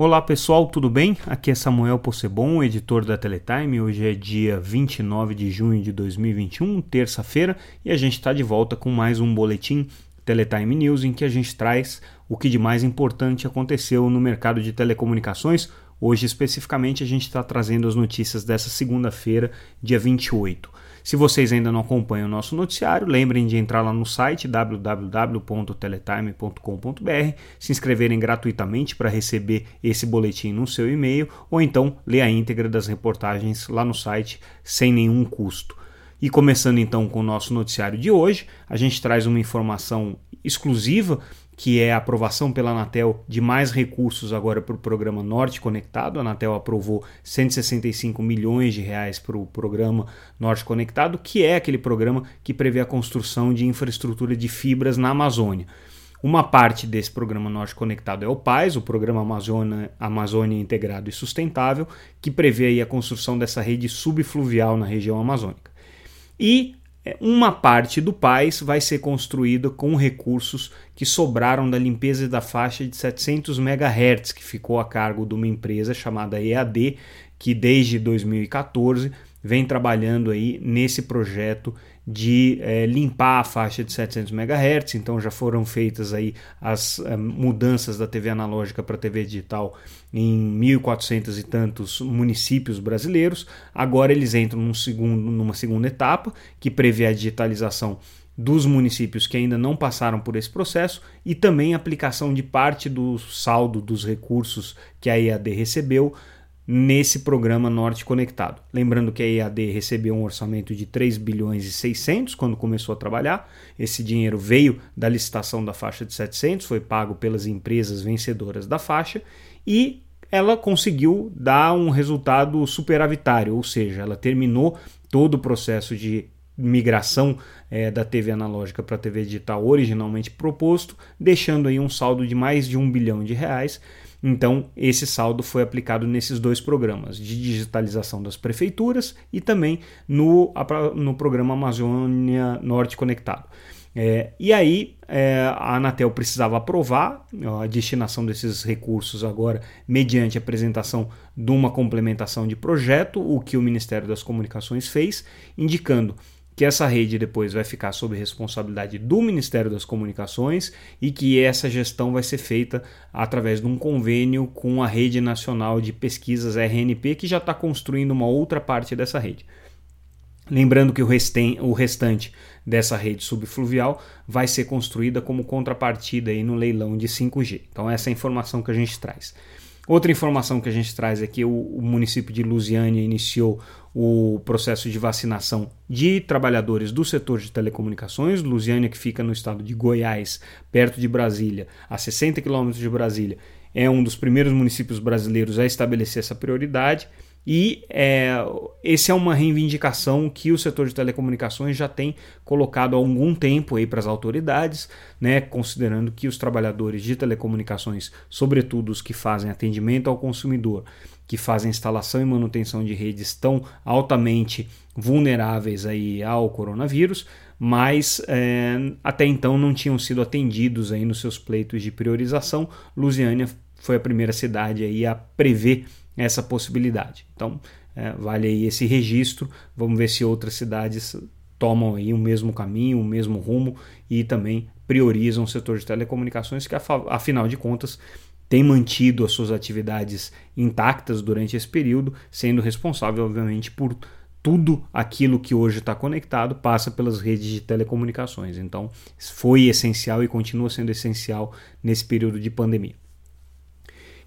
Olá pessoal, tudo bem? Aqui é Samuel Possebon, editor da Teletime. Hoje é dia 29 de junho de 2021, terça-feira, e a gente está de volta com mais um boletim Teletime News em que a gente traz o que de mais importante aconteceu no mercado de telecomunicações. Hoje, especificamente, a gente está trazendo as notícias dessa segunda-feira, dia 28. Se vocês ainda não acompanham o nosso noticiário, lembrem de entrar lá no site www.teletime.com.br, se inscreverem gratuitamente para receber esse boletim no seu e-mail ou então ler a íntegra das reportagens lá no site sem nenhum custo. E começando então com o nosso noticiário de hoje, a gente traz uma informação exclusiva que é a aprovação pela Anatel de mais recursos agora para o programa Norte Conectado. A Anatel aprovou 165 milhões de reais para o programa Norte Conectado, que é aquele programa que prevê a construção de infraestrutura de fibras na Amazônia. Uma parte desse programa Norte Conectado é o PAIS, o Programa Amazônia, Amazônia Integrado e Sustentável, que prevê a construção dessa rede subfluvial na região amazônica. E uma parte do PAIS vai ser construída com recursos que sobraram da limpeza da faixa de 700 MHz, que ficou a cargo de uma empresa chamada EAD, que desde 2014 vem trabalhando aí nesse projeto de é, limpar a faixa de 700 MHz, então já foram feitas aí as é, mudanças da TV analógica para TV digital em 1.400 e tantos municípios brasileiros. Agora eles entram num segundo, numa segunda etapa que prevê a digitalização dos municípios que ainda não passaram por esse processo e também a aplicação de parte do saldo dos recursos que a EAD recebeu nesse programa Norte Conectado. Lembrando que a EAD recebeu um orçamento de 3 bilhões e 600 quando começou a trabalhar. Esse dinheiro veio da licitação da faixa de 700, foi pago pelas empresas vencedoras da faixa e ela conseguiu dar um resultado superavitário, ou seja, ela terminou todo o processo de migração é, da TV analógica para a TV digital originalmente proposto, deixando aí um saldo de mais de um bilhão de reais então, esse saldo foi aplicado nesses dois programas, de digitalização das prefeituras e também no, no programa Amazônia Norte Conectado. É, e aí é, a Anatel precisava aprovar a destinação desses recursos agora mediante apresentação de uma complementação de projeto, o que o Ministério das Comunicações fez, indicando que essa rede depois vai ficar sob responsabilidade do Ministério das Comunicações e que essa gestão vai ser feita através de um convênio com a Rede Nacional de Pesquisas RNP, que já está construindo uma outra parte dessa rede. Lembrando que o, o restante dessa rede subfluvial vai ser construída como contrapartida aí no leilão de 5G. Então, essa é a informação que a gente traz. Outra informação que a gente traz é que o, o município de Lusiânia iniciou o processo de vacinação de trabalhadores do setor de telecomunicações. Lusiânia, que fica no estado de Goiás, perto de Brasília, a 60 quilômetros de Brasília, é um dos primeiros municípios brasileiros a estabelecer essa prioridade. E é, esse é uma reivindicação que o setor de telecomunicações já tem colocado há algum tempo aí para as autoridades, né, considerando que os trabalhadores de telecomunicações, sobretudo os que fazem atendimento ao consumidor, que fazem instalação e manutenção de redes, estão altamente vulneráveis aí ao coronavírus, mas é, até então não tinham sido atendidos aí nos seus pleitos de priorização. Lusiânia foi a primeira cidade aí a prever essa possibilidade. Então, é, vale aí esse registro. Vamos ver se outras cidades tomam aí o mesmo caminho, o mesmo rumo e também priorizam o setor de telecomunicações, que afinal de contas tem mantido as suas atividades intactas durante esse período, sendo responsável, obviamente, por tudo aquilo que hoje está conectado passa pelas redes de telecomunicações. Então, foi essencial e continua sendo essencial nesse período de pandemia.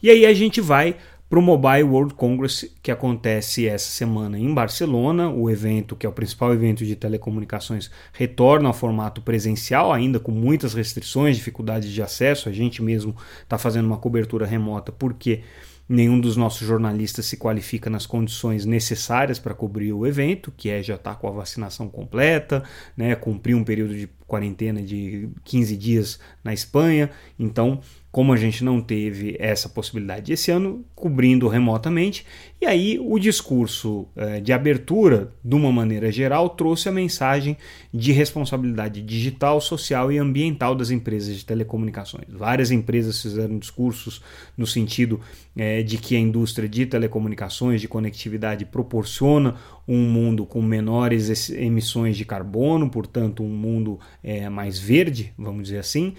E aí a gente vai para o Mobile World Congress que acontece essa semana em Barcelona. O evento, que é o principal evento de telecomunicações, retorna ao formato presencial, ainda com muitas restrições, dificuldades de acesso. A gente mesmo está fazendo uma cobertura remota porque nenhum dos nossos jornalistas se qualifica nas condições necessárias para cobrir o evento, que é já estar tá com a vacinação completa, né, cumprir um período de quarentena de 15 dias na Espanha. Então, como a gente não teve essa possibilidade esse ano, cobrindo remotamente, e aí o discurso eh, de abertura, de uma maneira geral, trouxe a mensagem de responsabilidade digital, social e ambiental das empresas de telecomunicações. Várias empresas fizeram discursos no sentido eh, de que a indústria de telecomunicações, de conectividade, proporciona um mundo com menores emissões de carbono, portanto, um mundo eh, mais verde, vamos dizer assim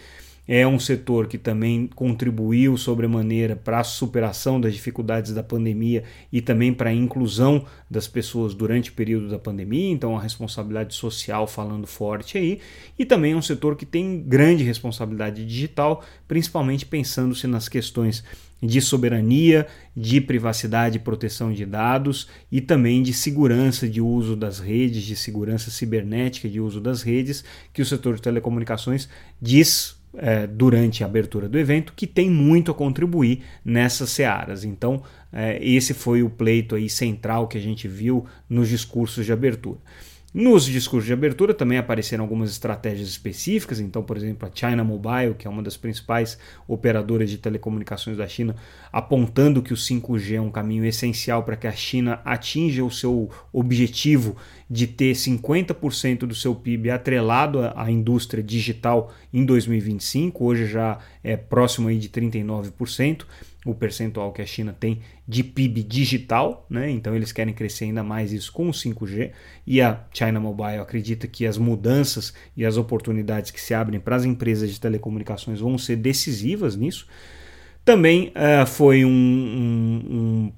é um setor que também contribuiu sobremaneira para a superação das dificuldades da pandemia e também para a inclusão das pessoas durante o período da pandemia, então a responsabilidade social falando forte aí, e também é um setor que tem grande responsabilidade digital, principalmente pensando-se nas questões de soberania, de privacidade e proteção de dados e também de segurança de uso das redes, de segurança cibernética de uso das redes, que o setor de telecomunicações diz é, durante a abertura do evento que tem muito a contribuir nessas searas. Então, é, esse foi o pleito aí central que a gente viu nos discursos de abertura. Nos discursos de abertura também apareceram algumas estratégias específicas, então, por exemplo, a China Mobile, que é uma das principais operadoras de telecomunicações da China, apontando que o 5G é um caminho essencial para que a China atinja o seu objetivo de ter 50% do seu PIB atrelado à indústria digital em 2025, hoje já é próximo aí de 39% o percentual que a China tem de PIB digital, né? então eles querem crescer ainda mais isso com o 5G, e a China Mobile acredita que as mudanças e as oportunidades que se abrem para as empresas de telecomunicações vão ser decisivas nisso. Também uh, foi um, um, um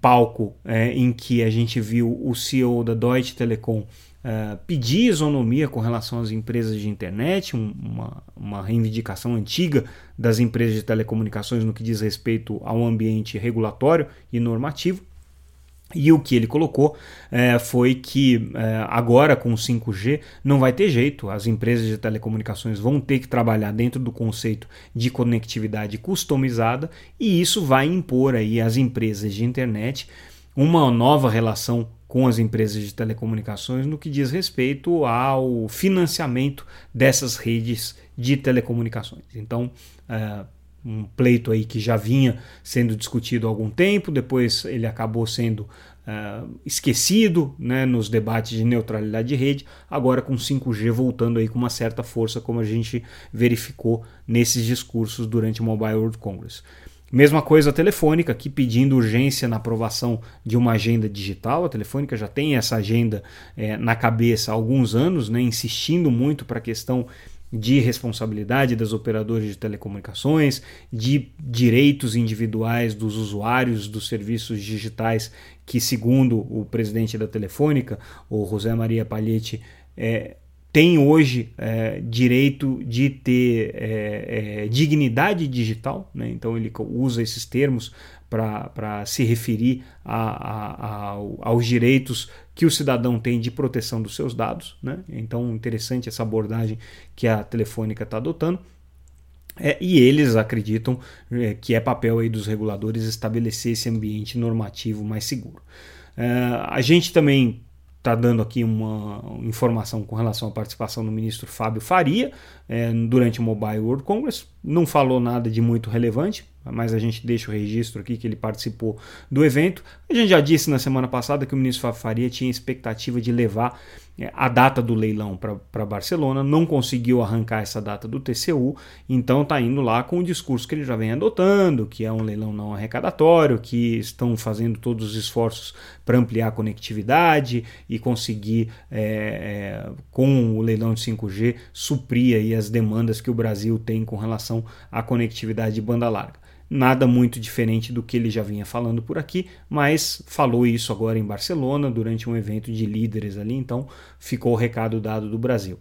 palco uh, em que a gente viu o CEO da Deutsche Telekom uh, pedir isonomia com relação às empresas de internet, um, uma, uma reivindicação antiga das empresas de telecomunicações no que diz respeito ao ambiente regulatório e normativo. E o que ele colocou é, foi que é, agora com o 5G não vai ter jeito, as empresas de telecomunicações vão ter que trabalhar dentro do conceito de conectividade customizada e isso vai impor aí às empresas de internet uma nova relação com as empresas de telecomunicações no que diz respeito ao financiamento dessas redes de telecomunicações. Então, é, um pleito aí que já vinha sendo discutido há algum tempo, depois ele acabou sendo uh, esquecido né, nos debates de neutralidade de rede, agora com 5G voltando aí com uma certa força, como a gente verificou nesses discursos durante o Mobile World Congress. Mesma coisa a Telefônica, aqui pedindo urgência na aprovação de uma agenda digital. A Telefônica já tem essa agenda é, na cabeça há alguns anos, né, insistindo muito para a questão de responsabilidade das operadoras de telecomunicações, de direitos individuais dos usuários dos serviços digitais, que, segundo o presidente da Telefônica, o José Maria Palhete, é, tem hoje é, direito de ter é, é, dignidade digital, né? então ele usa esses termos para se referir a, a, a, aos direitos que o cidadão tem de proteção dos seus dados. Né? Então, interessante essa abordagem que a Telefônica está adotando. É, e eles acreditam é, que é papel aí dos reguladores estabelecer esse ambiente normativo mais seguro. É, a gente também está dando aqui uma informação com relação à participação do ministro Fábio Faria é, durante o Mobile World Congress. Não falou nada de muito relevante, mas a gente deixa o registro aqui que ele participou do evento. A gente já disse na semana passada que o ministro Faria tinha expectativa de levar é, a data do leilão para Barcelona, não conseguiu arrancar essa data do TCU, então está indo lá com o discurso que ele já vem adotando, que é um leilão não arrecadatório, que estão fazendo todos os esforços para ampliar a conectividade e conseguir, é, é, com o leilão de 5G, suprir as demandas que o Brasil tem com relação à conectividade de banda larga. Nada muito diferente do que ele já vinha falando por aqui, mas falou isso agora em Barcelona durante um evento de líderes ali, então ficou o recado dado do Brasil.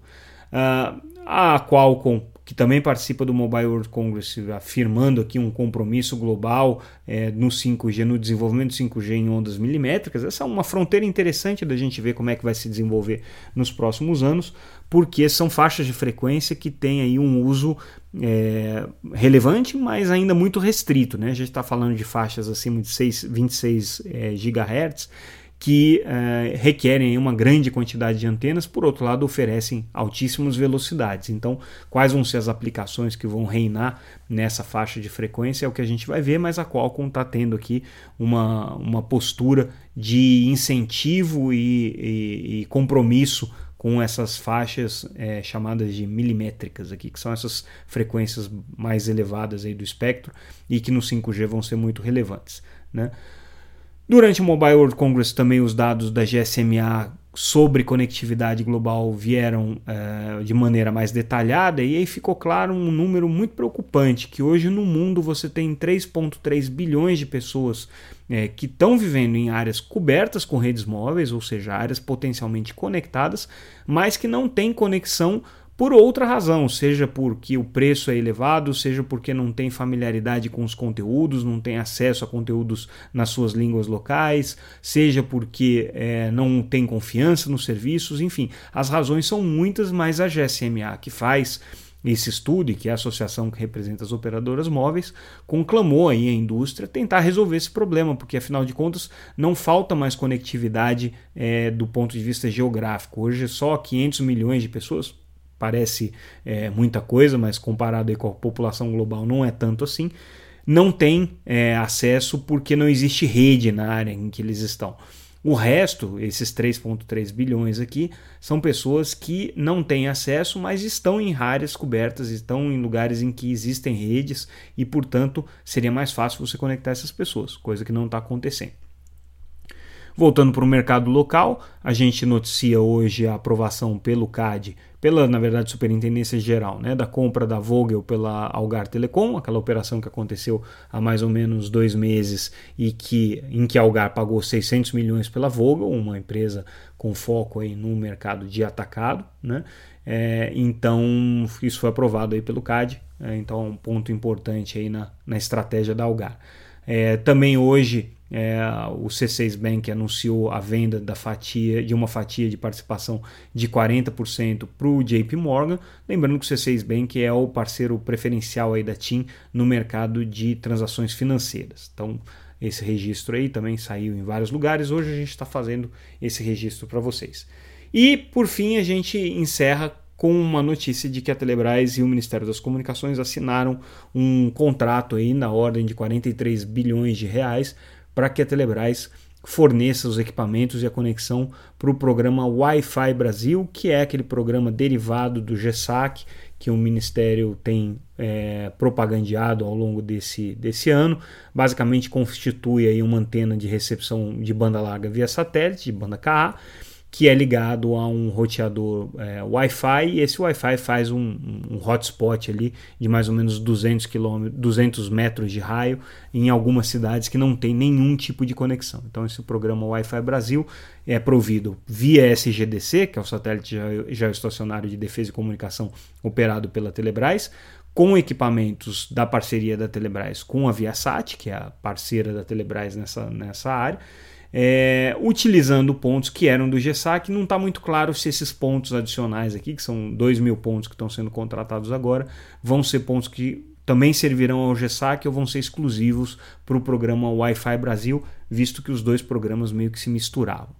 Uh, a Qualcomm que também participa do Mobile World Congress, afirmando aqui um compromisso global é, no 5G, no desenvolvimento do 5G em ondas milimétricas. Essa é uma fronteira interessante da gente ver como é que vai se desenvolver nos próximos anos, porque são faixas de frequência que têm aí um uso é, relevante, mas ainda muito restrito. Né? A gente está falando de faixas acima de 6, 26 é, GHz que eh, requerem uma grande quantidade de antenas, por outro lado, oferecem altíssimas velocidades. Então, quais vão ser as aplicações que vão reinar nessa faixa de frequência é o que a gente vai ver, mas a Qualcomm está tendo aqui uma, uma postura de incentivo e, e, e compromisso com essas faixas é, chamadas de milimétricas aqui, que são essas frequências mais elevadas aí do espectro e que no 5G vão ser muito relevantes. Né? Durante o Mobile World Congress também os dados da GSMA sobre conectividade global vieram uh, de maneira mais detalhada e aí ficou claro um número muito preocupante que hoje no mundo você tem 3,3 bilhões de pessoas é, que estão vivendo em áreas cobertas com redes móveis, ou seja, áreas potencialmente conectadas, mas que não têm conexão por outra razão, seja porque o preço é elevado, seja porque não tem familiaridade com os conteúdos, não tem acesso a conteúdos nas suas línguas locais, seja porque é, não tem confiança nos serviços, enfim, as razões são muitas, mas a GSMA que faz esse estudo, que é a associação que representa as operadoras móveis, conclamou aí a indústria tentar resolver esse problema, porque afinal de contas não falta mais conectividade é, do ponto de vista geográfico. Hoje só 500 milhões de pessoas, parece é, muita coisa, mas comparado com a população global não é tanto assim, não tem é, acesso porque não existe rede na área em que eles estão. O resto, esses 3,3 bilhões aqui, são pessoas que não têm acesso, mas estão em áreas cobertas, estão em lugares em que existem redes e, portanto, seria mais fácil você conectar essas pessoas, coisa que não está acontecendo. Voltando para o mercado local, a gente noticia hoje a aprovação pelo CAD, pela, na verdade, Superintendência Geral, né, da compra da Vogel pela Algar Telecom, aquela operação que aconteceu há mais ou menos dois meses e que, em que a Algar pagou 600 milhões pela Vogel, uma empresa com foco aí no mercado de atacado. Né, é, então, isso foi aprovado aí pelo CAD, é, então é um ponto importante aí na, na estratégia da Algar. É, também hoje é, o C6 Bank anunciou a venda da fatia de uma fatia de participação de 40% para o JP Morgan. Lembrando que o C6 Bank é o parceiro preferencial aí da TIM no mercado de transações financeiras. Então, esse registro aí também saiu em vários lugares. Hoje a gente está fazendo esse registro para vocês. E, por fim, a gente encerra com uma notícia de que a Telebrás e o Ministério das Comunicações assinaram um contrato aí na ordem de 43 bilhões de reais para que a Telebrás forneça os equipamentos e a conexão para o programa Wi-Fi Brasil, que é aquele programa derivado do GESAC que o Ministério tem é, propagandeado ao longo desse, desse ano. Basicamente constitui aí uma antena de recepção de banda larga via satélite, de banda KA, que é ligado a um roteador é, Wi-Fi e esse Wi-Fi faz um, um, hotspot ali de mais ou menos 200, km, 200 metros de raio em algumas cidades que não tem nenhum tipo de conexão. Então esse programa Wi-Fi Brasil é provido via SGDC, que é o satélite geoestacionário de defesa e comunicação operado pela Telebrás, com equipamentos da parceria da Telebrás com a Viasat, que é a parceira da Telebrás nessa, nessa área, é, utilizando pontos que eram do GESAC. Não está muito claro se esses pontos adicionais aqui, que são 2 mil pontos que estão sendo contratados agora, vão ser pontos que também servirão ao GESAC ou vão ser exclusivos para o programa Wi-Fi Brasil, visto que os dois programas meio que se misturavam.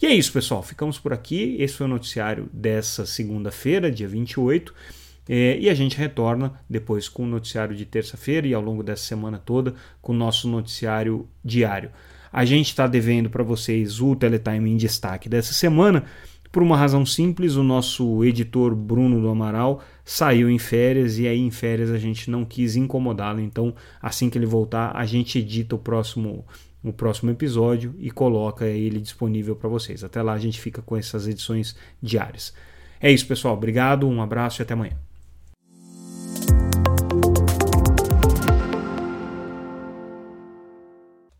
E é isso, pessoal. Ficamos por aqui. Esse foi o noticiário dessa segunda-feira, dia 28. É, e a gente retorna depois com o noticiário de terça-feira e ao longo dessa semana toda com o nosso noticiário diário. A gente está devendo para vocês o Teletime em destaque dessa semana. Por uma razão simples, o nosso editor Bruno do Amaral saiu em férias e aí em férias a gente não quis incomodá-lo. Então, assim que ele voltar, a gente edita o próximo o próximo episódio e coloca ele disponível para vocês. Até lá a gente fica com essas edições diárias. É isso, pessoal. Obrigado, um abraço e até amanhã.